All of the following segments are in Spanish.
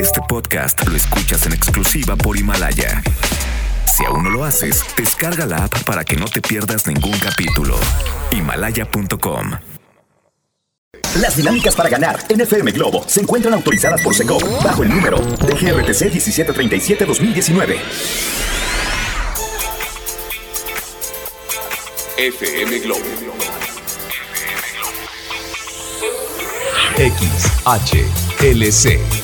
Este podcast lo escuchas en exclusiva por Himalaya. Si aún no lo haces, descarga la app para que no te pierdas ningún capítulo. Himalaya.com Las dinámicas para ganar en FM Globo se encuentran autorizadas por Secop bajo el número de GRTC 1737-2019. FM Globo XHLC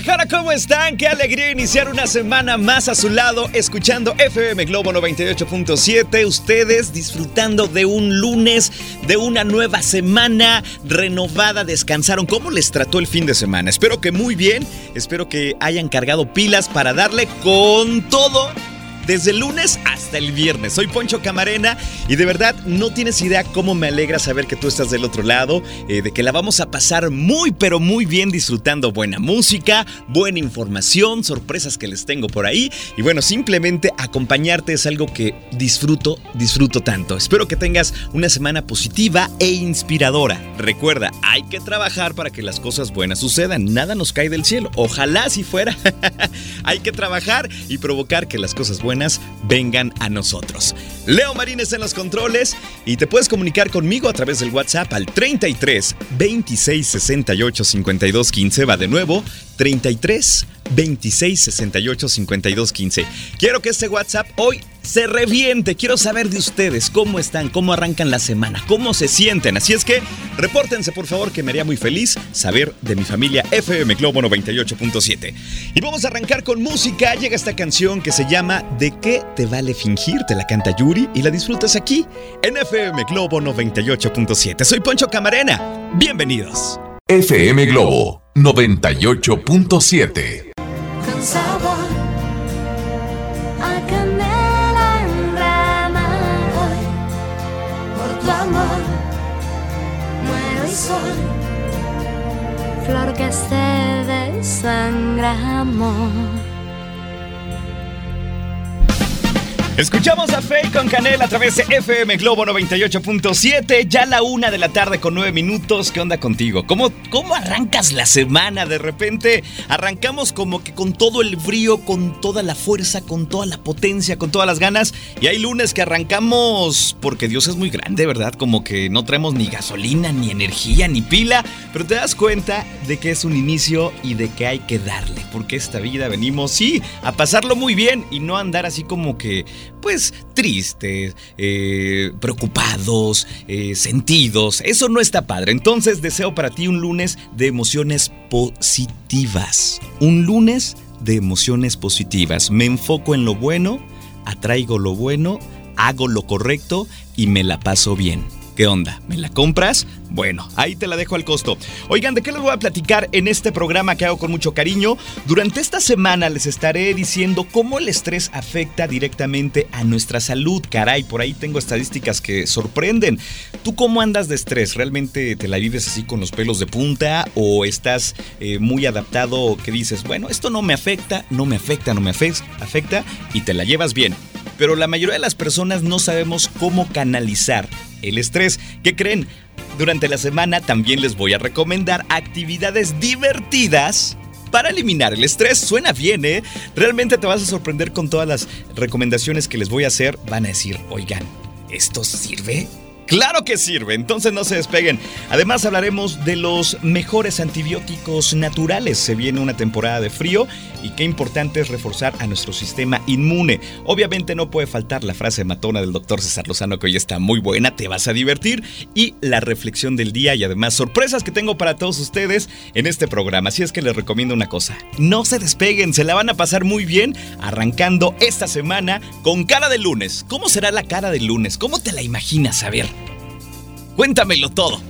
Guadalajara, ¿cómo están? Qué alegría iniciar una semana más a su lado escuchando FM Globo 98.7. Ustedes disfrutando de un lunes, de una nueva semana renovada, descansaron. ¿Cómo les trató el fin de semana? Espero que muy bien, espero que hayan cargado pilas para darle con todo desde el lunes hasta el viernes. Soy Poncho Camarena y de verdad no tienes idea cómo me alegra saber que tú estás del otro lado, eh, de que la vamos a pasar muy pero muy bien disfrutando buena música, buena información, sorpresas que les tengo por ahí y bueno, simplemente acompañarte es algo que disfruto, disfruto tanto. Espero que tengas una semana positiva e inspiradora. Recuerda, hay que trabajar para que las cosas buenas sucedan, nada nos cae del cielo, ojalá si fuera. hay que trabajar y provocar que las cosas buenas vengan a nosotros. Leo Marines en los controles y te puedes comunicar conmigo a través del WhatsApp al 33 26 68 52 15. Va de nuevo, 33 26 68 52 15. Quiero que este WhatsApp hoy se reviente. Quiero saber de ustedes cómo están, cómo arrancan la semana, cómo se sienten. Así es que repórtense por favor que me haría muy feliz saber de mi familia FM Globo 98.7. Y vamos a arrancar con música. Llega esta canción que se llama ¿De qué te vale fingir? Te la canta Yuri y la disfrutas aquí en FM Globo 98.7. Soy Poncho Camarena. Bienvenidos. FM Globo 98.7. Cansado a canela en rama por tu amor muero y soy flor que se desangra amor Escuchamos a Faye con Canela a través de FM Globo 98.7, ya la una de la tarde con nueve minutos. ¿Qué onda contigo? ¿Cómo, ¿Cómo arrancas la semana? De repente arrancamos como que con todo el frío, con toda la fuerza, con toda la potencia, con todas las ganas. Y hay lunes que arrancamos porque Dios es muy grande, ¿verdad? Como que no traemos ni gasolina, ni energía, ni pila. Pero te das cuenta de que es un inicio y de que hay que darle. Porque esta vida venimos, sí, a pasarlo muy bien y no andar así como que pues tristes, eh, preocupados, eh, sentidos. Eso no está padre. Entonces deseo para ti un lunes de emociones positivas. Un lunes de emociones positivas. Me enfoco en lo bueno, atraigo lo bueno, hago lo correcto y me la paso bien. ¿Qué onda? ¿Me la compras? Bueno, ahí te la dejo al costo. Oigan, ¿de qué les voy a platicar en este programa que hago con mucho cariño? Durante esta semana les estaré diciendo cómo el estrés afecta directamente a nuestra salud. Caray, por ahí tengo estadísticas que sorprenden. ¿Tú cómo andas de estrés? ¿Realmente te la vives así con los pelos de punta o estás eh, muy adaptado que dices, bueno, esto no me afecta, no me afecta, no me afecta y te la llevas bien? Pero la mayoría de las personas no sabemos cómo canalizar el estrés. ¿Qué creen? Durante la semana también les voy a recomendar actividades divertidas para eliminar el estrés. Suena bien, ¿eh? Realmente te vas a sorprender con todas las recomendaciones que les voy a hacer. Van a decir, oigan, ¿esto sirve? Claro que sirve, entonces no se despeguen. Además hablaremos de los mejores antibióticos naturales. Se viene una temporada de frío y qué importante es reforzar a nuestro sistema inmune. Obviamente no puede faltar la frase matona del doctor César Lozano que hoy está muy buena, te vas a divertir y la reflexión del día y además sorpresas que tengo para todos ustedes en este programa. Así es que les recomiendo una cosa, no se despeguen, se la van a pasar muy bien arrancando esta semana con cara de lunes. ¿Cómo será la cara de lunes? ¿Cómo te la imaginas? A ver. Cuéntamelo todo.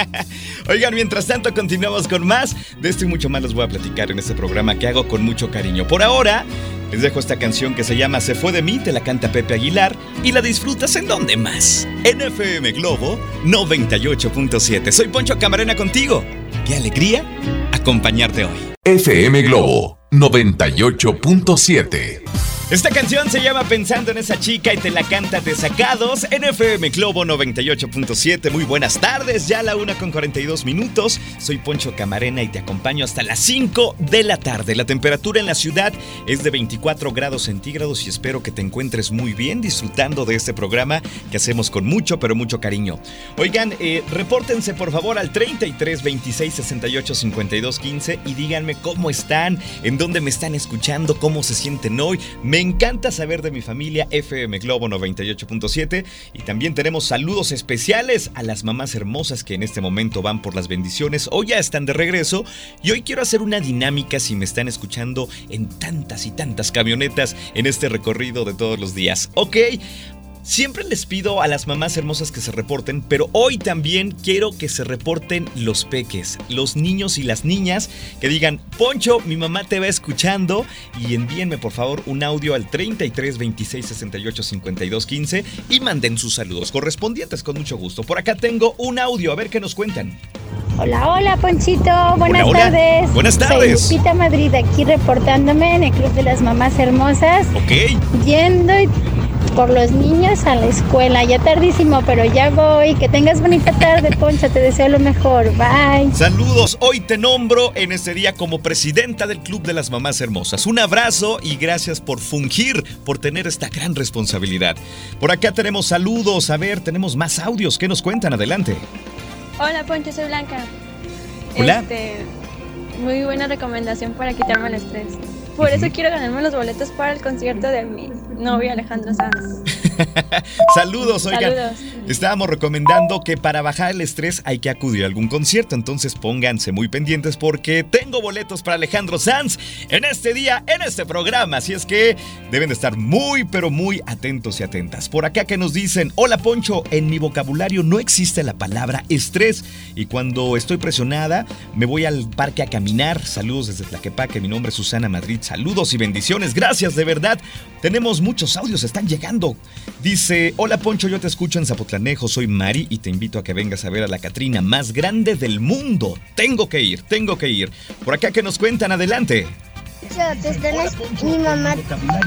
Oigan, mientras tanto continuamos con más. De esto y mucho más les voy a platicar en este programa que hago con mucho cariño. Por ahora, les dejo esta canción que se llama Se fue de mí, te la canta Pepe Aguilar y la disfrutas en donde más. NFM Globo 98.7. Soy Poncho Camarena contigo. Qué alegría acompañarte hoy. FM Globo 98.7. Esta canción se llama Pensando en esa chica y te la canta Desacados en FM Globo 98.7. Muy buenas tardes, ya la una con 42 minutos. Soy Poncho Camarena y te acompaño hasta las 5 de la tarde. La temperatura en la ciudad es de 24 grados centígrados y espero que te encuentres muy bien disfrutando de este programa que hacemos con mucho, pero mucho cariño. Oigan, eh, repórtense por favor al 33 26 68 52 15 y díganme cómo están, en dónde me están escuchando, cómo se sienten hoy. Encanta saber de mi familia FM Globo 98.7 y también tenemos saludos especiales a las mamás hermosas que en este momento van por las bendiciones o ya están de regreso y hoy quiero hacer una dinámica si me están escuchando en tantas y tantas camionetas en este recorrido de todos los días. Ok, Siempre les pido a las mamás hermosas que se reporten, pero hoy también quiero que se reporten los peques, los niños y las niñas, que digan, Poncho, mi mamá te va escuchando y envíenme por favor un audio al 33 26 68 52 15 y manden sus saludos correspondientes con mucho gusto. Por acá tengo un audio, a ver qué nos cuentan. Hola, hola, Ponchito. Buenas Hola, hola. tardes. Buenas tardes. Soy Lupita Madrid aquí reportándome en el Club de las Mamás Hermosas. Ok. Yendo y- por los niños a la escuela. Ya tardísimo, pero ya voy. Que tengas bonita tarde, Poncho. Te deseo lo mejor. Bye. Saludos, hoy te nombro en este día como presidenta del Club de las Mamás Hermosas. Un abrazo y gracias por fungir, por tener esta gran responsabilidad. Por acá tenemos saludos, a ver, tenemos más audios. ¿Qué nos cuentan? Adelante. Hola Poncho, soy Blanca. Hola. Este, muy buena recomendación para quitarme el estrés. Por eso quiero ganarme los boletos para el concierto de novio Alejandro Sanz. Saludos, oigan. Saludos. Estábamos recomendando que para bajar el estrés hay que acudir a algún concierto, entonces pónganse muy pendientes porque tengo boletos para Alejandro Sanz en este día, en este programa, así es que deben de estar muy, pero muy atentos y atentas. Por acá que nos dicen, hola Poncho, en mi vocabulario no existe la palabra estrés y cuando estoy presionada me voy al parque a caminar. Saludos desde Tlaquepaque, mi nombre es Susana Madrid, saludos y bendiciones, gracias de verdad. Tenemos muchos audios, están llegando. Dice, hola Poncho, yo te escucho en Zapotlanejo, soy Mari y te invito a que vengas a ver a la Catrina más grande del mundo. Tengo que ir, tengo que ir. Por acá que nos cuentan, adelante. te están mi mamá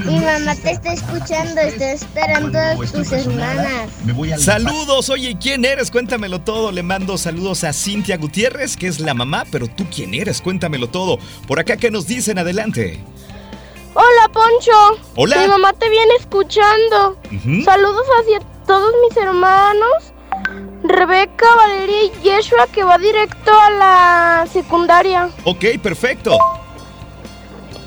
mi mamá te está escuchando está esperando a tus hermanas Saludos, oye, ¿quién eres? Cuéntamelo todo. Le mando saludos a Cintia Gutiérrez, que es la mamá, pero tú quién eres? Cuéntamelo todo. Por acá que nos dicen, adelante. Hola Poncho Hola. mi mamá te viene escuchando saludos hacia todos mis hermanos Rebeca Valeria y Yeshua que va directo a la secundaria Ok, perfecto.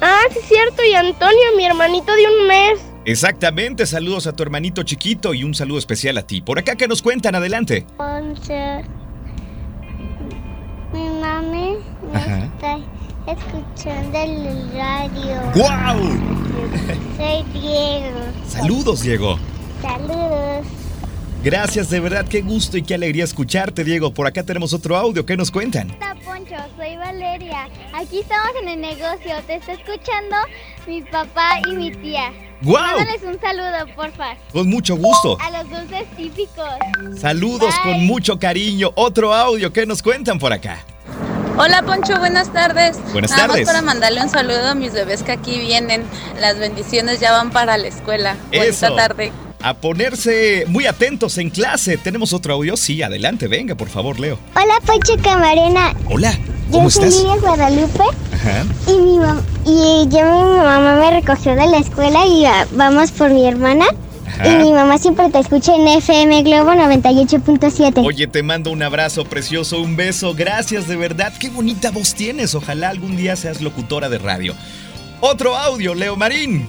ah sí es cierto y Antonio mi hermanito de un mes Exactamente, saludos a tu hermanito chiquito y un saludo especial a ti. Por acá que nos cuentan, adelante. Poncho mi mami me Ajá. está escuchando el radio ¡Wow! soy Diego Saludos, Diego. saludos Gracias, de verdad, qué gusto y qué alegría escucharte, Diego. Por acá tenemos otro audio, ¿qué nos cuentan? Hola Poncho, soy Valeria. Aquí estamos en el negocio. Te está escuchando mi papá y mi tía. ¡Wow! Mándales un saludo, porfa. Con mucho gusto. A los dulces típicos. Saludos Bye. con mucho cariño. Otro audio, ¿qué nos cuentan por acá? Hola Poncho, buenas tardes. Buenas Nada tardes. más para mandarle un saludo a mis bebés que aquí vienen. Las bendiciones ya van para la escuela. Eso. Bonita tarde. A ponerse muy atentos en clase. ¿Tenemos otro audio? Sí, adelante, venga, por favor, Leo. Hola Poncho Camarena. Hola, ¿cómo Yo soy estás? Lidia Guadalupe Ajá. y mi mam- y yo mi mamá me recogió de la escuela y vamos por mi hermana. Ajá. Y mi mamá siempre te escucha en FM Globo 98.7. Oye, te mando un abrazo precioso, un beso. Gracias, de verdad. Qué bonita voz tienes. Ojalá algún día seas locutora de radio. Otro audio, Leo Marín.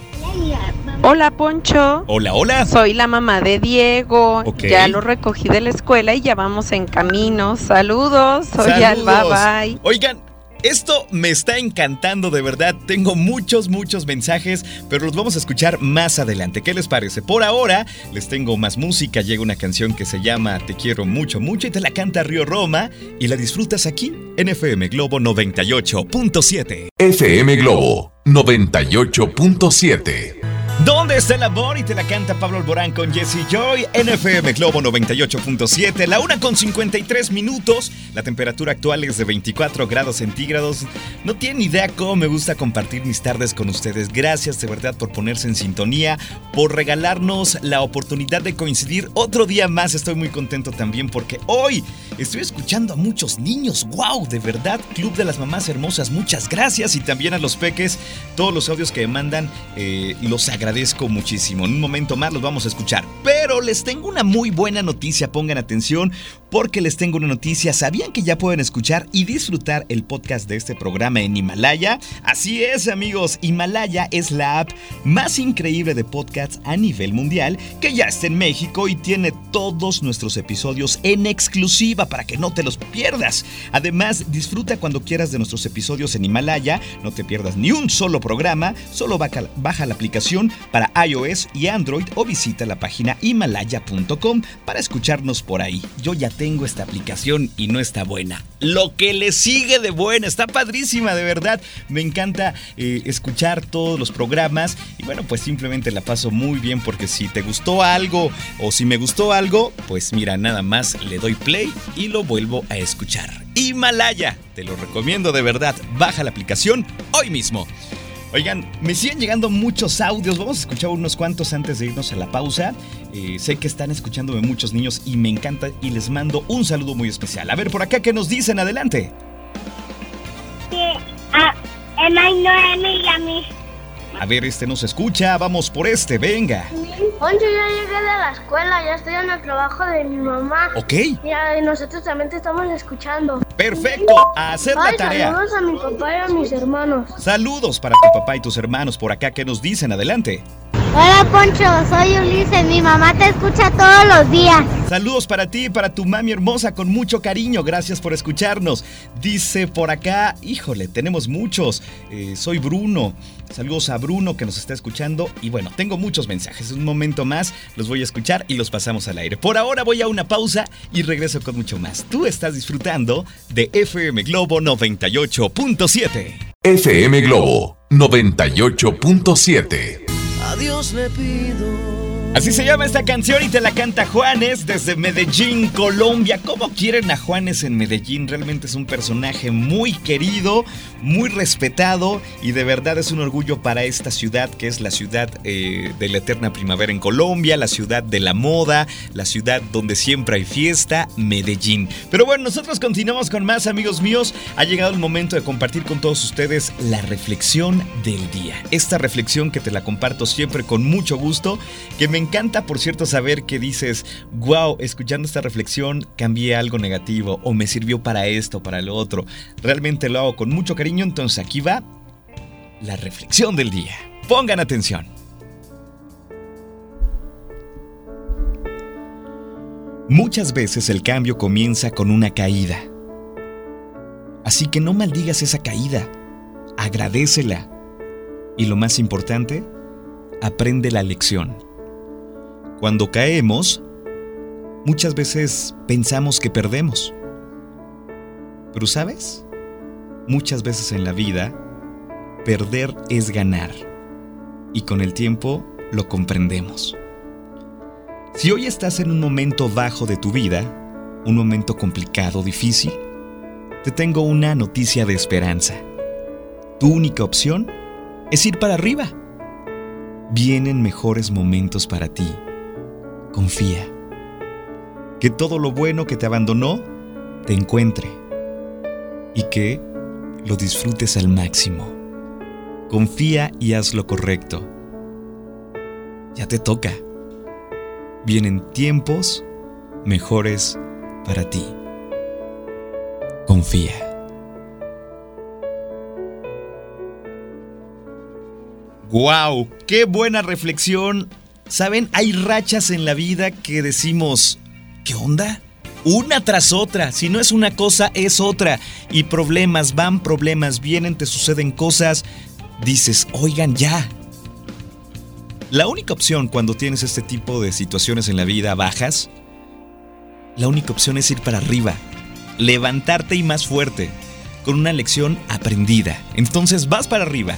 Hola Poncho, Hola, hola. soy la mamá de Diego. Ok. Ya lo recogí de la escuela y ya vamos en camino. Saludos, soy Saludos. Alba, bye. Oigan, Esto me está encantando de verdad. Tengo muchos, muchos mensajes, pero los vamos a escuchar más adelante. ¿Qué les parece? Por ahora les tengo más música. Llega una canción que se llama Te quiero mucho, mucho y te la canta Río Roma y la disfrutas aquí en FM Globo 98.7. FM Globo 98.7. ¿Dónde está el amor? Y te la canta Pablo Alborán con Jesse Joy, NFM Globo 98.7, la una con 53 minutos. La temperatura actual es de 24 grados centígrados. No tienen idea cómo me gusta compartir mis tardes con ustedes. Gracias de verdad por ponerse en sintonía, por regalarnos la oportunidad de coincidir otro día más. Estoy muy contento también porque hoy estoy escuchando a muchos niños. ¡Wow! De verdad, Club de las Mamás Hermosas, muchas gracias. Y también a los peques, todos los audios que me mandan, eh, los agradezco muchísimo. En un momento más los vamos a escuchar. Pero les tengo una muy buena noticia, pongan atención, porque les tengo una noticia. ¿Sabían que ya pueden escuchar y disfrutar el podcast de este programa en Himalaya? Así es, amigos. Himalaya es la app más increíble de podcasts a nivel mundial que ya está en México y tiene todos nuestros episodios en exclusiva para que no te los pierdas. Además, disfruta cuando quieras de nuestros episodios en Himalaya. No te pierdas ni un solo programa. Solo baja, baja la aplicación para iOS y Android o visita la página himalaya.com para escucharnos por ahí. Yo ya tengo esta aplicación y no está buena. Lo que le sigue de buena, está padrísima de verdad. Me encanta eh, escuchar todos los programas y bueno, pues simplemente la paso muy bien porque si te gustó algo o si me gustó algo, pues mira, nada más le doy play y lo vuelvo a escuchar. Himalaya, te lo recomiendo de verdad. Baja la aplicación hoy mismo. Oigan, me siguen llegando muchos audios. Vamos a escuchar unos cuantos antes de irnos a la pausa. Eh, sé que están escuchándome muchos niños y me encanta y les mando un saludo muy especial. A ver, por acá, ¿qué nos dicen? Adelante. Sí, a ver, este nos escucha. Vamos por este, venga. Poncho, ya llegué de la escuela, ya estoy en el trabajo de mi mamá. Ok. Ya, y nosotros también te estamos escuchando. Perfecto, a hacer la tarea. saludos a mi papá y a mis hermanos. Saludos para tu papá y tus hermanos por acá. ¿Qué nos dicen? Adelante. Hola Poncho, soy Ulises, mi mamá te escucha todos los días. Saludos para ti y para tu mami hermosa con mucho cariño. Gracias por escucharnos. Dice por acá, híjole, tenemos muchos. Eh, soy Bruno. Saludos a Bruno que nos está escuchando. Y bueno, tengo muchos mensajes. Un momento más los voy a escuchar y los pasamos al aire. Por ahora voy a una pausa y regreso con mucho más. Tú estás disfrutando de FM Globo 98.7. FM Globo 98.7. Adiós le pido. Así se llama esta canción y te la canta Juanes desde Medellín, Colombia. ¿Cómo quieren a Juanes en Medellín? Realmente es un personaje muy querido, muy respetado y de verdad es un orgullo para esta ciudad que es la ciudad eh, de la eterna primavera en Colombia, la ciudad de la moda, la ciudad donde siempre hay fiesta, Medellín. Pero bueno, nosotros continuamos con más amigos míos. Ha llegado el momento de compartir con todos ustedes la reflexión del día. Esta reflexión que te la comparto siempre con mucho gusto, que me encanta, por cierto, saber que dices, wow, escuchando esta reflexión cambié algo negativo o me sirvió para esto, para lo otro. Realmente lo hago con mucho cariño, entonces aquí va la reflexión del día. Pongan atención. Muchas veces el cambio comienza con una caída. Así que no maldigas esa caída, agradecela. Y lo más importante, aprende la lección. Cuando caemos, muchas veces pensamos que perdemos. Pero ¿sabes? Muchas veces en la vida, perder es ganar. Y con el tiempo lo comprendemos. Si hoy estás en un momento bajo de tu vida, un momento complicado, difícil, te tengo una noticia de esperanza. Tu única opción es ir para arriba. Vienen mejores momentos para ti confía. Que todo lo bueno que te abandonó te encuentre y que lo disfrutes al máximo. Confía y haz lo correcto. Ya te toca. Vienen tiempos mejores para ti. Confía. ¡Wow! ¡Qué buena reflexión! Saben, hay rachas en la vida que decimos, ¿qué onda? una tras otra. Si no es una cosa, es otra. Y problemas van, problemas vienen, te suceden cosas. Dices, oigan ya. La única opción cuando tienes este tipo de situaciones en la vida bajas, la única opción es ir para arriba, levantarte y más fuerte, con una lección aprendida. Entonces vas para arriba.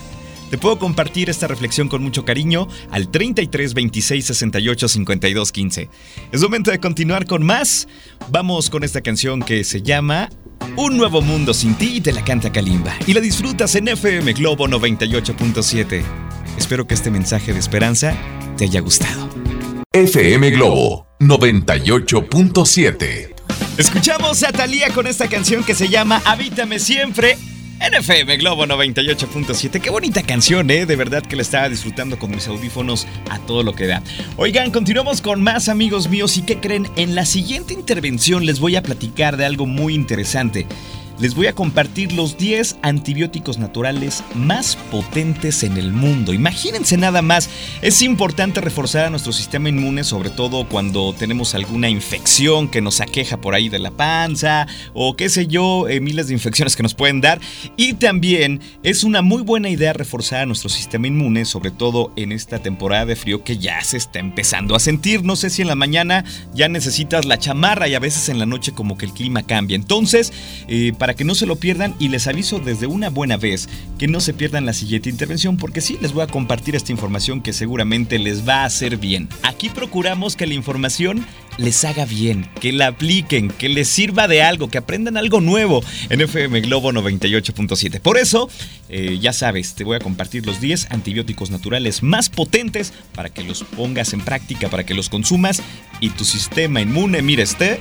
Te puedo compartir esta reflexión con mucho cariño al 33 26 68 52 15. Es momento de continuar con más. Vamos con esta canción que se llama Un nuevo mundo sin ti y te la canta Kalimba. Y la disfrutas en FM Globo 98.7. Espero que este mensaje de esperanza te haya gustado. FM Globo 98.7. Escuchamos a Thalía con esta canción que se llama Habítame siempre. En FM Globo 98.7. Qué bonita canción, ¿eh? De verdad que la estaba disfrutando con mis audífonos a todo lo que da. Oigan, continuamos con más amigos míos y ¿qué creen? En la siguiente intervención les voy a platicar de algo muy interesante les voy a compartir los 10 antibióticos naturales más potentes en el mundo. Imagínense nada más, es importante reforzar a nuestro sistema inmune, sobre todo cuando tenemos alguna infección que nos aqueja por ahí de la panza o qué sé yo, eh, miles de infecciones que nos pueden dar. Y también es una muy buena idea reforzar a nuestro sistema inmune, sobre todo en esta temporada de frío que ya se está empezando a sentir. No sé si en la mañana ya necesitas la chamarra y a veces en la noche como que el clima cambia. Entonces, eh, para que no se lo pierdan y les aviso desde una buena vez que no se pierdan la siguiente intervención porque sí les voy a compartir esta información que seguramente les va a hacer bien. Aquí procuramos que la información les haga bien, que la apliquen, que les sirva de algo, que aprendan algo nuevo en FM Globo 98.7. Por eso, eh, ya sabes, te voy a compartir los 10 antibióticos naturales más potentes para que los pongas en práctica, para que los consumas y tu sistema inmune, mire, esté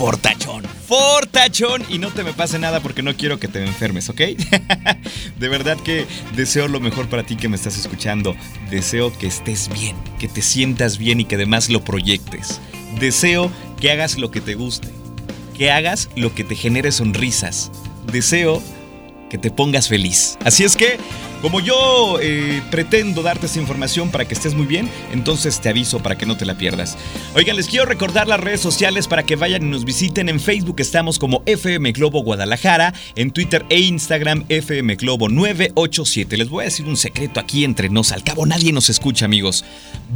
fortachón. Fortachón. Y no te me pase nada porque no quiero que te enfermes, ¿ok? de verdad que deseo lo mejor para ti que me estás escuchando. Deseo que estés bien, que te sientas bien y que además lo proyectes. Deseo que hagas lo que te guste. Que hagas lo que te genere sonrisas. Deseo que te pongas feliz. Así es que como yo eh, pretendo darte esta información para que estés muy bien, entonces te aviso para que no te la pierdas. Oigan, les quiero recordar las redes sociales para que vayan y nos visiten. En Facebook estamos como FM Globo Guadalajara, en Twitter e Instagram FM Globo 987. Les voy a decir un secreto aquí entre nos, al cabo nadie nos escucha amigos.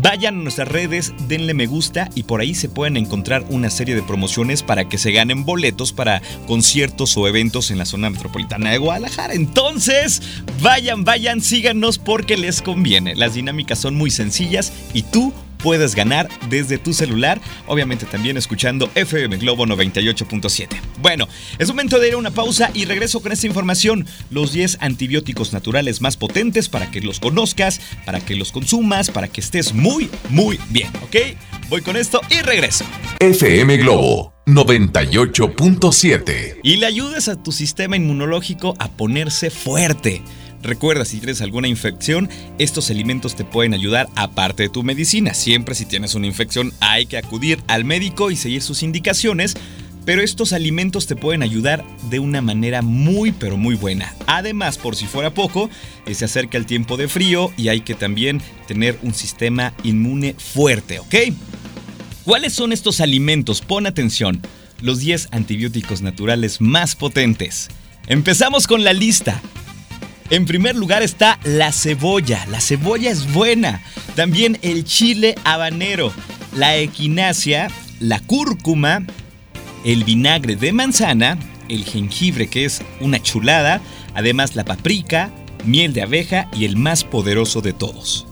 Vayan a nuestras redes, denle me gusta y por ahí se pueden encontrar una serie de promociones para que se ganen boletos para conciertos o eventos en la zona metropolitana de Guadalajara. Entonces, vayan, vayan vayan, síganos porque les conviene. Las dinámicas son muy sencillas y tú puedes ganar desde tu celular, obviamente también escuchando FM Globo 98.7. Bueno, es momento de ir a una pausa y regreso con esta información, los 10 antibióticos naturales más potentes para que los conozcas, para que los consumas, para que estés muy, muy bien, ¿ok? Voy con esto y regreso. FM Globo 98.7. Y le ayudas a tu sistema inmunológico a ponerse fuerte. Recuerda, si tienes alguna infección, estos alimentos te pueden ayudar aparte de tu medicina. Siempre si tienes una infección hay que acudir al médico y seguir sus indicaciones. Pero estos alimentos te pueden ayudar de una manera muy pero muy buena. Además, por si fuera poco, eh, se acerca el tiempo de frío y hay que también tener un sistema inmune fuerte, ¿ok? ¿Cuáles son estos alimentos? Pon atención. Los 10 antibióticos naturales más potentes. Empezamos con la lista. En primer lugar está la cebolla. La cebolla es buena. También el chile habanero, la equinacia, la cúrcuma, el vinagre de manzana, el jengibre que es una chulada, además la paprika, miel de abeja y el más poderoso de todos,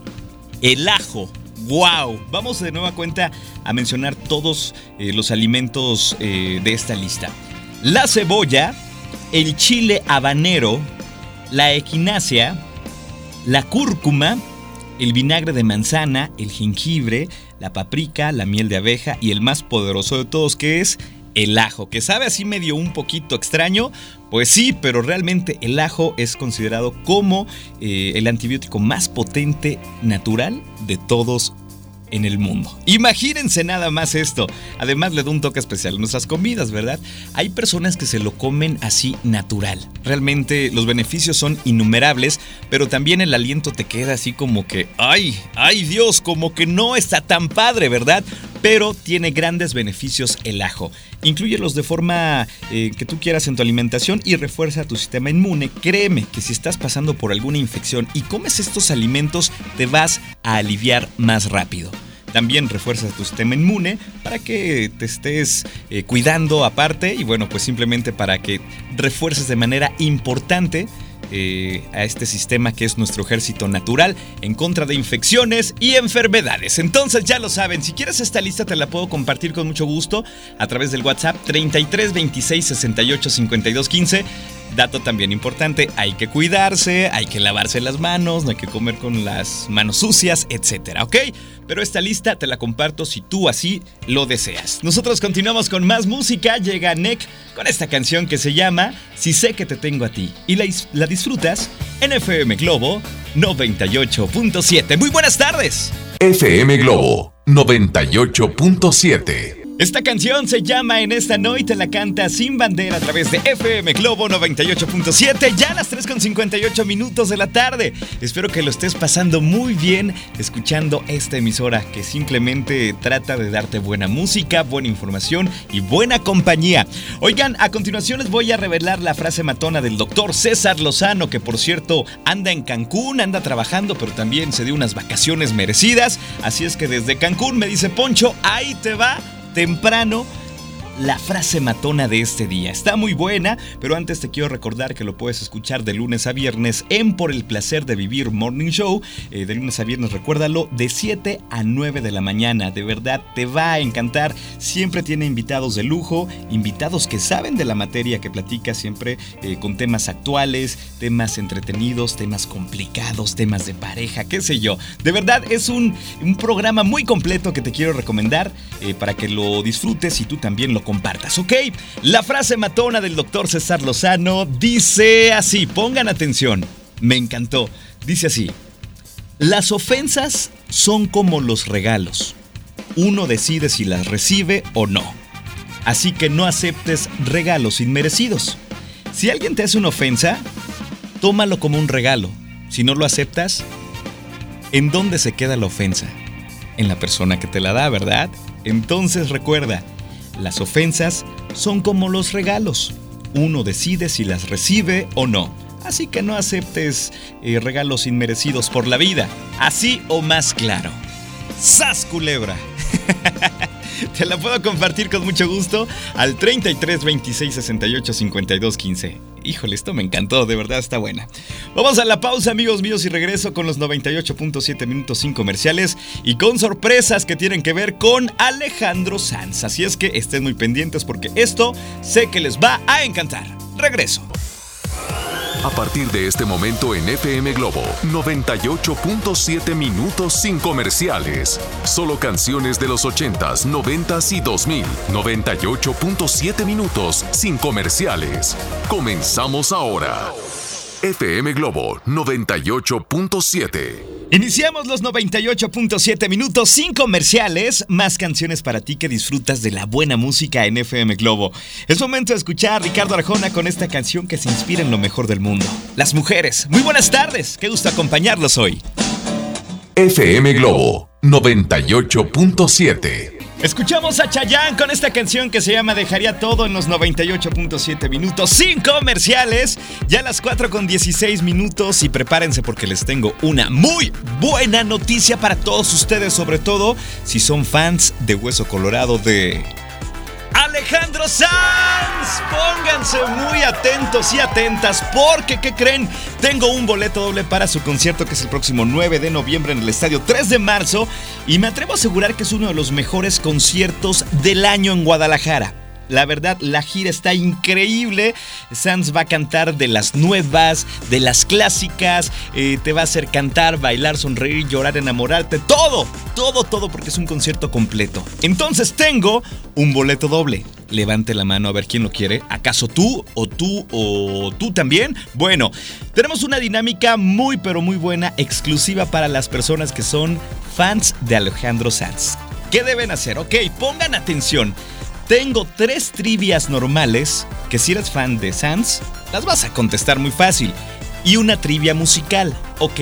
el ajo. ¡Wow! Vamos de nueva cuenta a mencionar todos eh, los alimentos eh, de esta lista. La cebolla, el chile habanero, la equinacia, la cúrcuma, el vinagre de manzana, el jengibre, la paprika, la miel de abeja y el más poderoso de todos que es el ajo, que sabe así medio un poquito extraño, pues sí, pero realmente el ajo es considerado como eh, el antibiótico más potente natural de todos en el mundo. Imagínense nada más esto. Además le da un toque especial a nuestras comidas, ¿verdad? Hay personas que se lo comen así natural. Realmente los beneficios son innumerables, pero también el aliento te queda así como que, ay, ay Dios, como que no está tan padre, ¿verdad? Pero tiene grandes beneficios el ajo. Inclúyelos de forma eh, que tú quieras en tu alimentación y refuerza tu sistema inmune. Créeme que si estás pasando por alguna infección y comes estos alimentos, te vas a aliviar más rápido. También refuerza tu sistema inmune para que te estés eh, cuidando aparte y bueno, pues simplemente para que refuerces de manera importante eh, a este sistema que es nuestro ejército natural en contra de infecciones y enfermedades. Entonces ya lo saben, si quieres esta lista te la puedo compartir con mucho gusto a través del WhatsApp 33 26 68 52 15. Dato también importante, hay que cuidarse, hay que lavarse las manos, no hay que comer con las manos sucias, etcétera, ¿ok? Pero esta lista te la comparto si tú así lo deseas. Nosotros continuamos con más música, llega Nick con esta canción que se llama Si sé que te tengo a ti y la, la disfrutas en FM Globo 98.7. Muy buenas tardes. FM Globo 98.7. Esta canción se llama En esta noche la canta Sin Bandera a través de FM Globo 98.7, ya a las 3.58 minutos de la tarde. Espero que lo estés pasando muy bien escuchando esta emisora que simplemente trata de darte buena música, buena información y buena compañía. Oigan, a continuación les voy a revelar la frase matona del doctor César Lozano, que por cierto anda en Cancún, anda trabajando, pero también se dio unas vacaciones merecidas. Así es que desde Cancún me dice Poncho, ahí te va temprano la frase matona de este día. Está muy buena, pero antes te quiero recordar que lo puedes escuchar de lunes a viernes en Por el Placer de Vivir Morning Show. Eh, de lunes a viernes, recuérdalo, de 7 a 9 de la mañana. De verdad, te va a encantar. Siempre tiene invitados de lujo, invitados que saben de la materia que platica siempre eh, con temas actuales, temas entretenidos, temas complicados, temas de pareja, qué sé yo. De verdad, es un, un programa muy completo que te quiero recomendar eh, para que lo disfrutes y tú también lo compartas, ¿ok? La frase matona del doctor César Lozano dice así, pongan atención, me encantó, dice así, las ofensas son como los regalos, uno decide si las recibe o no, así que no aceptes regalos inmerecidos. Si alguien te hace una ofensa, tómalo como un regalo, si no lo aceptas, ¿en dónde se queda la ofensa? En la persona que te la da, ¿verdad? Entonces recuerda, las ofensas son como los regalos. Uno decide si las recibe o no. Así que no aceptes eh, regalos inmerecidos por la vida. Así o más claro. ¡Sas, culebra! Te la puedo compartir con mucho gusto al 33 26 68 52 15. Híjole, esto me encantó, de verdad está buena. Vamos a la pausa, amigos míos, y regreso con los 98.7 minutos sin comerciales y con sorpresas que tienen que ver con Alejandro Sanz. Así es que estén muy pendientes porque esto sé que les va a encantar. Regreso. A partir de este momento en FM Globo, 98.7 minutos sin comerciales. Solo canciones de los 80s, 90s y 2000. 98.7 minutos sin comerciales. Comenzamos ahora. FM Globo 98.7. Iniciamos los 98.7 minutos sin comerciales, más canciones para ti que disfrutas de la buena música en FM Globo. Es momento de escuchar a Ricardo Arjona con esta canción que se inspira en lo mejor del mundo. Las mujeres. Muy buenas tardes, qué gusto acompañarlos hoy. FM Globo 98.7. Escuchamos a Chayanne con esta canción que se llama Dejaría todo en los 98.7 minutos sin comerciales. Ya a las 4 con 16 minutos y prepárense porque les tengo una muy buena noticia para todos ustedes, sobre todo si son fans de Hueso Colorado de Alejandro Sanz. Pónganse muy atentos y atentas porque, ¿qué creen? Tengo un boleto doble para su concierto que es el próximo 9 de noviembre en el estadio 3 de marzo y me atrevo a asegurar que es uno de los mejores conciertos del año en Guadalajara. La verdad, la gira está increíble. Sanz va a cantar de las nuevas, de las clásicas. eh, te va a hacer cantar, bailar, sonreír, llorar, enamorarte. Todo, todo, todo, porque es un concierto completo. Entonces tengo un boleto doble. Levante la mano a ver quién lo quiere. ¿Acaso tú o tú o tú también? Bueno, tenemos una dinámica muy pero muy buena, exclusiva para las personas que son fans de Alejandro Sanz. ¿Qué deben hacer? Ok, pongan atención. Tengo tres trivias normales que si eres fan de Sans, las vas a contestar muy fácil. Y una trivia musical. Ok,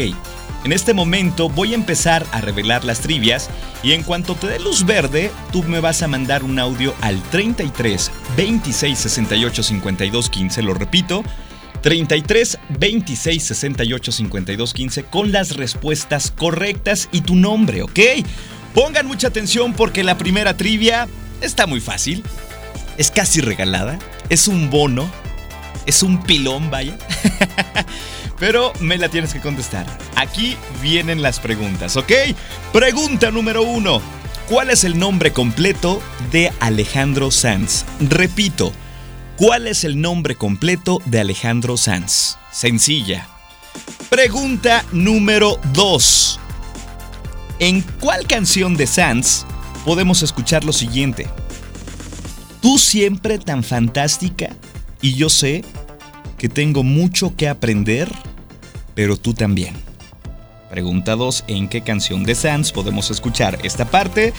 En este momento voy a empezar a revelar las trivias y en cuanto te dé luz verde, tú me vas a mandar un audio al 33 26 68 52 15, lo repito, 33 26 68 52 15 con las respuestas correctas y tu nombre, ¿ok? Pongan mucha atención porque la primera trivia está muy fácil, es casi regalada, es un bono, es un pilón, vaya. Pero me la tienes que contestar. Aquí vienen las preguntas, ¿ok? Pregunta número uno. ¿Cuál es el nombre completo de Alejandro Sanz? Repito, ¿cuál es el nombre completo de Alejandro Sanz? Sencilla. Pregunta número dos. ¿En cuál canción de Sanz podemos escuchar lo siguiente? Tú siempre tan fantástica y yo sé que tengo mucho que aprender pero tú también. Pregunta 2. ¿En qué canción de Sans podemos escuchar esta parte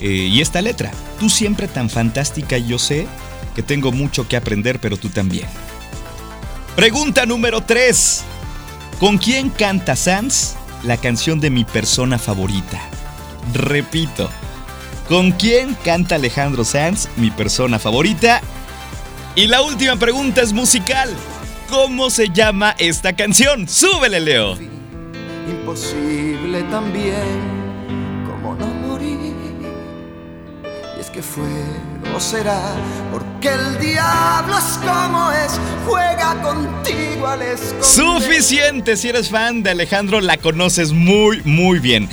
eh, y esta letra? Tú siempre tan fantástica y yo sé que tengo mucho que aprender, pero tú también. Pregunta número 3. ¿Con quién canta Sans la canción de mi persona favorita? Repito. ¿Con quién canta Alejandro Sanz, mi persona favorita? Y la última pregunta es musical. ¿Cómo se llama esta canción? ¡Súbele, Leo! Imposible también, como no morir. Y es que fue o será, porque el diablo es como es, juega contigo al esconder. Suficiente, si eres fan de Alejandro, la conoces muy, muy bien.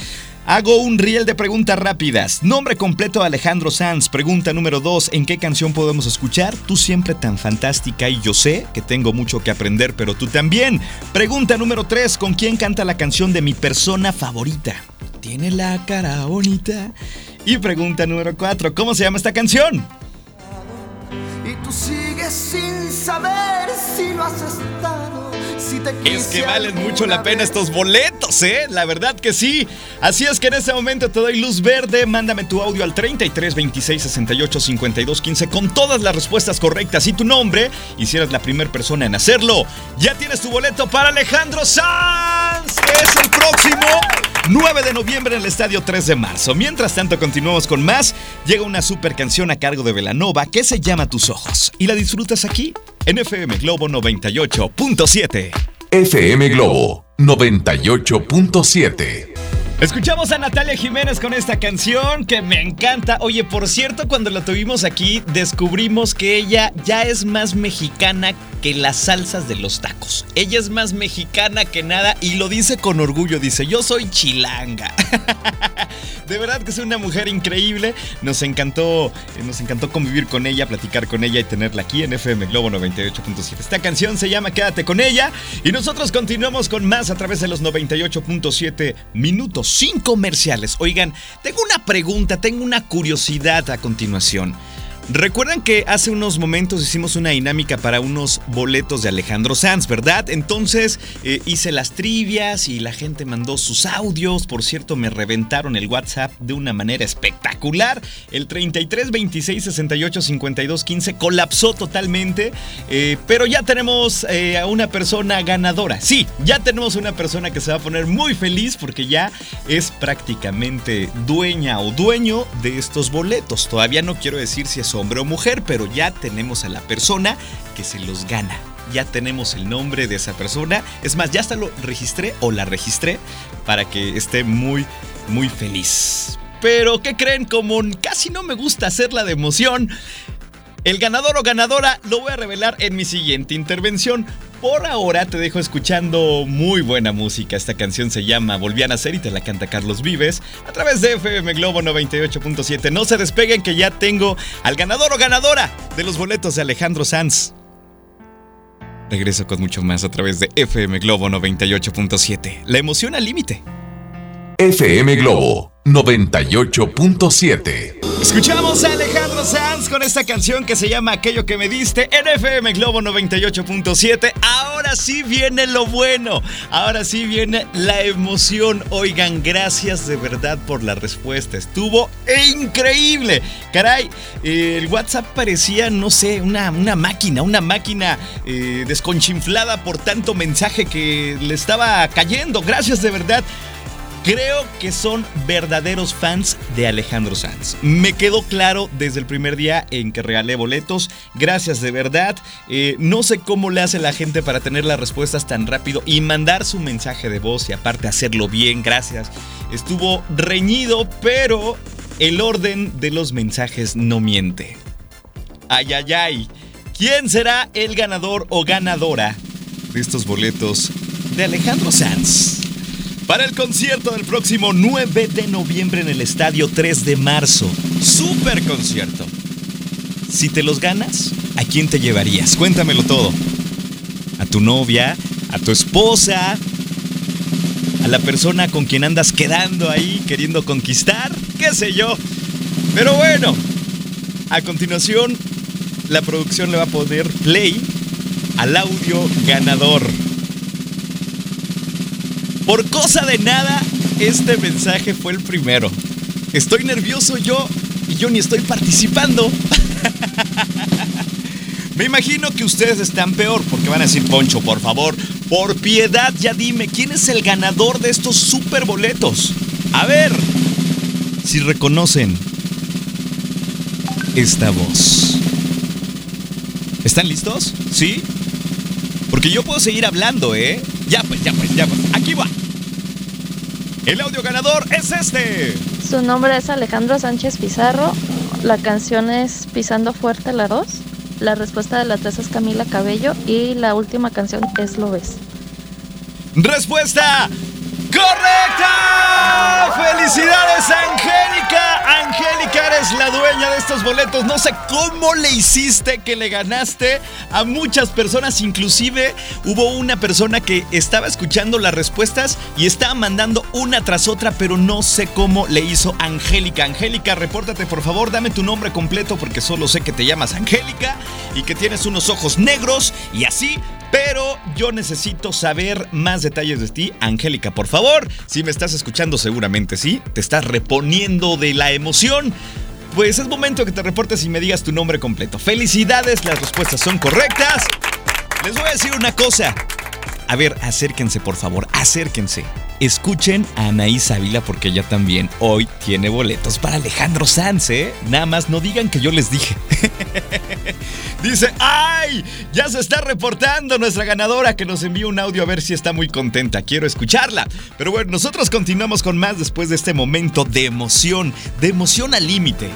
Hago un riel de preguntas rápidas. Nombre completo de Alejandro Sanz. Pregunta número 2. ¿En qué canción podemos escuchar? Tú siempre tan fantástica y yo sé que tengo mucho que aprender, pero tú también. Pregunta número 3. ¿Con quién canta la canción de mi persona favorita? Tiene la cara bonita. Y pregunta número 4. ¿Cómo se llama esta canción? Y tú sigues sin saber si lo has estado. Es que valen mucho la pena estos boletos, ¿eh? La verdad que sí. Así es que en este momento te doy luz verde. Mándame tu audio al 33 26 68 52 15 con todas las respuestas correctas y tu nombre. Y si eres la primera persona en hacerlo, ya tienes tu boleto para Alejandro Sanz, que es el próximo 9 de noviembre en el estadio 3 de marzo. Mientras tanto, continuamos con más. Llega una super canción a cargo de Velanova que se llama Tus Ojos. Y la disfrutas aquí en FM Globo 98.7. FM Globo 98.7. Escuchamos a Natalia Jiménez con esta canción que me encanta. Oye, por cierto, cuando la tuvimos aquí, descubrimos que ella ya es más mexicana que las salsas de los tacos. Ella es más mexicana que nada y lo dice con orgullo. Dice, yo soy chilanga. De verdad que es una mujer increíble. Nos encantó, eh, nos encantó convivir con ella, platicar con ella y tenerla aquí en FM Globo 98.7. Esta canción se llama Quédate con ella y nosotros continuamos con más a través de los 98.7 minutos sin comerciales. Oigan, tengo una pregunta, tengo una curiosidad a continuación. Recuerdan que hace unos momentos hicimos una dinámica para unos boletos de Alejandro Sanz, ¿verdad? Entonces eh, hice las trivias y la gente mandó sus audios. Por cierto, me reventaron el WhatsApp de una manera espectacular. El 33 26 68 52 15 colapsó totalmente. eh, pero ya tenemos eh, a una persona ganadora. Sí, ya tenemos una persona que se va a poner muy feliz porque ya es prácticamente dueña o dueño de estos boletos. Todavía no quiero decir si es hombre o mujer, pero ya tenemos a la persona que se los gana. Ya tenemos el nombre de esa persona. Es más, ya hasta lo registré o la registré para que esté muy, muy feliz. Pero, ¿qué creen? Como casi no me gusta hacerla de emoción, el ganador o ganadora lo voy a revelar en mi siguiente intervención. Por ahora te dejo escuchando muy buena música. Esta canción se llama Volví a nacer y te la canta Carlos Vives a través de FM Globo 98.7. No se despeguen que ya tengo al ganador o ganadora de los boletos de Alejandro Sanz. Regreso con mucho más a través de FM Globo 98.7. La emoción al límite. FM Globo 98.7. Escuchamos a Alejandro Sanz con esta canción que se llama Aquello que me diste en FM Globo 98.7. Ahora sí viene lo bueno. Ahora sí viene la emoción. Oigan, gracias de verdad por la respuesta. Estuvo increíble. Caray, el WhatsApp parecía, no sé, una, una máquina, una máquina eh, desconchinflada por tanto mensaje que le estaba cayendo. Gracias de verdad. Creo que son verdaderos fans de Alejandro Sanz. Me quedó claro desde el primer día en que regalé boletos. Gracias de verdad. Eh, no sé cómo le hace la gente para tener las respuestas tan rápido y mandar su mensaje de voz y aparte hacerlo bien. Gracias. Estuvo reñido, pero el orden de los mensajes no miente. Ay, ay, ay. ¿Quién será el ganador o ganadora de estos boletos de Alejandro Sanz? Para el concierto del próximo 9 de noviembre en el Estadio 3 de marzo. Super concierto. Si te los ganas, ¿a quién te llevarías? Cuéntamelo todo. ¿A tu novia? ¿A tu esposa? ¿A la persona con quien andas quedando ahí queriendo conquistar? ¿Qué sé yo? Pero bueno, a continuación, la producción le va a poner play al audio ganador. Por cosa de nada, este mensaje fue el primero. Estoy nervioso yo y yo ni estoy participando. Me imagino que ustedes están peor porque van a decir, Poncho, por favor, por piedad ya dime, ¿quién es el ganador de estos super boletos? A ver, si reconocen esta voz. ¿Están listos? ¿Sí? Porque yo puedo seguir hablando, ¿eh? Ya pues, ya pues, ya pues. Aquí va. El audio ganador es este. Su nombre es Alejandro Sánchez Pizarro. La canción es Pisando Fuerte el Arroz. La respuesta de la tres es Camila Cabello. Y la última canción es Lo ves. Respuesta correcta. Felicidades, Angélica. Angélica, eres la dueña de estos boletos. No sé cómo le hiciste que le ganaste a muchas personas. Inclusive hubo una persona que estaba escuchando las respuestas y estaba mandando una tras otra, pero no sé cómo le hizo Angélica. Angélica, repórtate por favor, dame tu nombre completo porque solo sé que te llamas Angélica y que tienes unos ojos negros y así pero yo necesito saber más detalles de ti, Angélica, por favor. Si me estás escuchando, seguramente sí. Te estás reponiendo de la emoción. Pues es momento que te reportes y me digas tu nombre completo. Felicidades, las respuestas son correctas. Les voy a decir una cosa. A ver, acérquense, por favor, acérquense. Escuchen a Anaís Ávila porque ella también hoy tiene boletos para Alejandro Sanz, ¿eh? Nada más no digan que yo les dije. Dice, ¡ay! Ya se está reportando nuestra ganadora que nos envió un audio a ver si está muy contenta. Quiero escucharla. Pero bueno, nosotros continuamos con más después de este momento de emoción, de emoción al límite.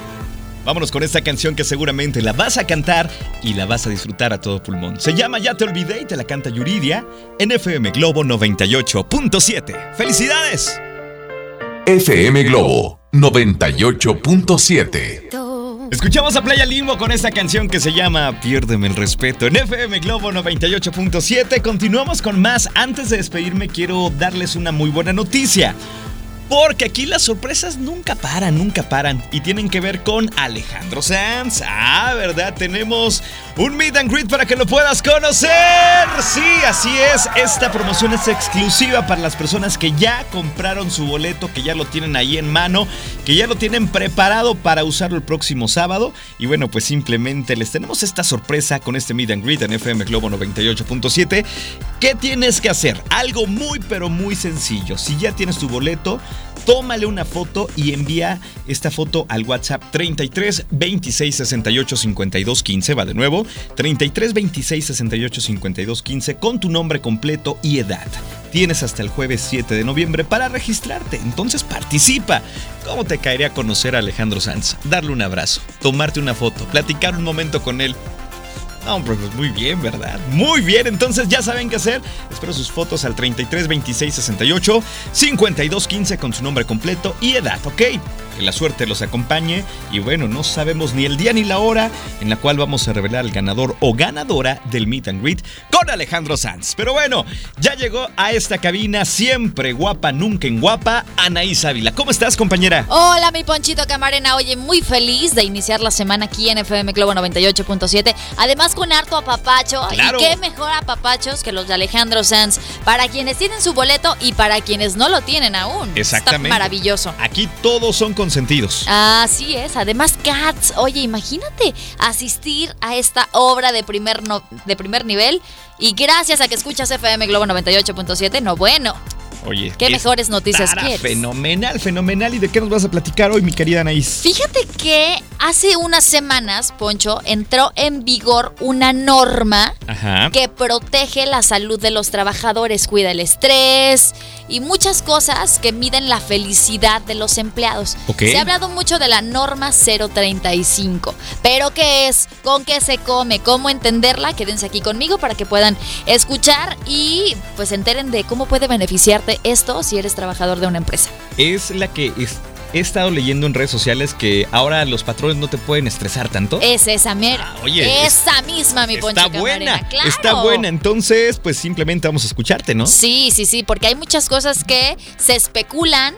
Vámonos con esta canción que seguramente la vas a cantar y la vas a disfrutar a todo pulmón. Se llama Ya te olvidé y te la canta Yuridia en FM Globo 98.7. ¡Felicidades! FM Globo 98.7. Escuchamos a Playa Limbo con esta canción que se llama Piérdeme el respeto en FM Globo 98.7. Continuamos con más. Antes de despedirme quiero darles una muy buena noticia. Porque aquí las sorpresas nunca paran, nunca paran. Y tienen que ver con Alejandro Sanz. Ah, ¿verdad? Tenemos un meet and greet para que lo puedas conocer. Sí, así es. Esta promoción es exclusiva para las personas que ya compraron su boleto, que ya lo tienen ahí en mano, que ya lo tienen preparado para usarlo el próximo sábado. Y bueno, pues simplemente les tenemos esta sorpresa con este meet and greet en FM Globo 98.7. ¿Qué tienes que hacer? Algo muy, pero muy sencillo. Si ya tienes tu boleto, tómale una foto y envía esta foto al WhatsApp 33 26 68 52 15. Va de nuevo, 33 26 68 52 15 con tu nombre completo y edad. Tienes hasta el jueves 7 de noviembre para registrarte, entonces participa. ¿Cómo te caería conocer a Alejandro Sanz? Darle un abrazo, tomarte una foto, platicar un momento con él. Pues muy bien, ¿verdad? Muy bien, entonces ya saben qué hacer. Espero sus fotos al 33 26 68 52 15 con su nombre completo y edad, ¿ok? Que la suerte los acompañe y bueno, no sabemos ni el día ni la hora en la cual vamos a revelar al ganador o ganadora del Meet and Greet con Alejandro Sanz. Pero bueno, ya llegó a esta cabina siempre guapa, nunca en guapa, Anaís Ávila. ¿Cómo estás, compañera? Hola, mi Ponchito Camarena. Oye, muy feliz de iniciar la semana aquí en FM Globo 98.7. Además, con harto apapacho. Claro. Y qué mejor apapachos que los de Alejandro Sanz. Para quienes tienen su boleto y para quienes no lo tienen aún. Exactamente. Está maravilloso. Aquí todos son consentidos. Así es. Además, Cats. Oye, imagínate asistir a esta obra de primer, no- de primer nivel. Y gracias a que escuchas FM Globo 98.7, no bueno. Oye, ¿Qué mejores noticias quieres? Fenomenal, fenomenal. ¿Y de qué nos vas a platicar hoy, mi querida Anaís? Fíjate que hace unas semanas, Poncho, entró en vigor una norma Ajá. que protege la salud de los trabajadores, cuida el estrés y muchas cosas que miden la felicidad de los empleados. Ok. Se ha hablado mucho de la norma 035, pero ¿qué es? ¿Con qué se come? ¿Cómo entenderla? Quédense aquí conmigo para que puedan escuchar y pues se enteren de cómo puede beneficiarte esto si eres trabajador de una empresa. Es la que es- he estado leyendo en redes sociales que ahora los patrones no te pueden estresar tanto. Es esa mera. Ah, oye, esa misma, mi Poncho Está buena, claro. está buena. Entonces, pues simplemente vamos a escucharte, ¿no? Sí, sí, sí, porque hay muchas cosas que se especulan,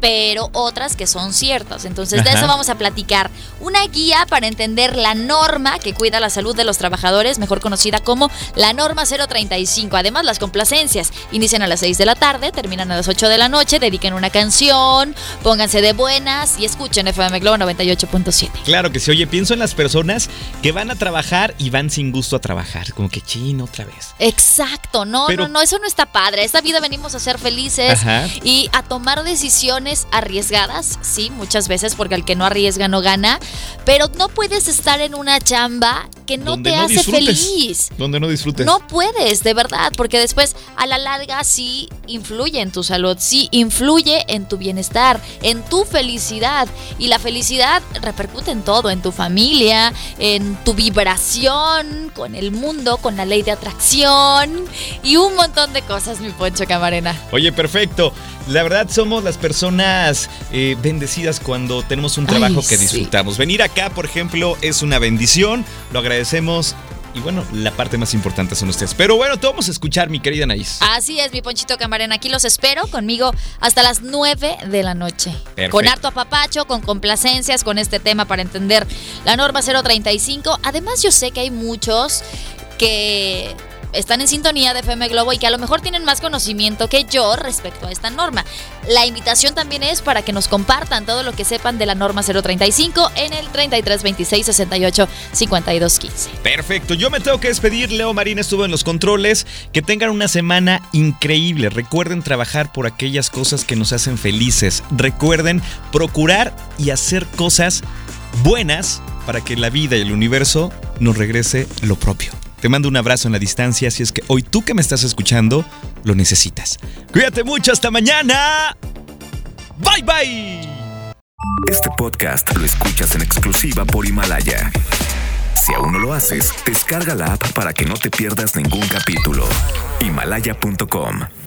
pero otras que son ciertas. Entonces, de Ajá. eso vamos a platicar. Una guía para entender la norma que cuida la salud de los trabajadores, mejor conocida como la norma 035. Además, las complacencias inician a las 6 de la tarde, terminan a las 8 de la noche, dediquen una canción, pónganse de buenas y escuchen FM Globo 98.7. Claro que sí. Oye, pienso en las personas que van a trabajar y van sin gusto a trabajar. Como que chin otra vez. Exacto, no, Pero- no, no, eso no está padre. Esta vida venimos a ser felices Ajá. y a tomar decisiones arriesgadas, sí, muchas veces, porque el que no arriesga no gana, pero no puedes estar en una chamba que no Donde te no hace feliz. Donde no disfrutes. No puedes, de verdad, porque después a la larga sí influye en tu salud, sí influye en tu bienestar, en tu felicidad. Y la felicidad repercute en todo, en tu familia, en tu vibración, con el mundo, con la ley de atracción y un montón de cosas, mi Poncho Camarena. Oye, perfecto. La verdad somos las personas eh, bendecidas cuando tenemos un Ay, trabajo que sí. disfrutamos. Venir acá, por ejemplo, es una bendición. Lo agradecemos. Y bueno, la parte más importante son ustedes. Pero bueno, te vamos a escuchar, mi querida Anaís. Así es, mi Ponchito Camarena. Aquí los espero conmigo hasta las 9 de la noche. Perfecto. Con harto apapacho, con complacencias, con este tema para entender la norma 035. Además, yo sé que hay muchos que están en sintonía de FM Globo y que a lo mejor tienen más conocimiento que yo respecto a esta norma. La invitación también es para que nos compartan todo lo que sepan de la norma 035 en el 33 26 68 52 15. Perfecto, yo me tengo que despedir. Leo Marín estuvo en los controles. Que tengan una semana increíble. Recuerden trabajar por aquellas cosas que nos hacen felices. Recuerden procurar y hacer cosas buenas para que la vida y el universo nos regrese lo propio. Te mando un abrazo en la distancia si es que hoy tú que me estás escuchando lo necesitas. Cuídate mucho, hasta mañana. Bye bye. Este podcast lo escuchas en exclusiva por Himalaya. Si aún no lo haces, descarga la app para que no te pierdas ningún capítulo. Himalaya.com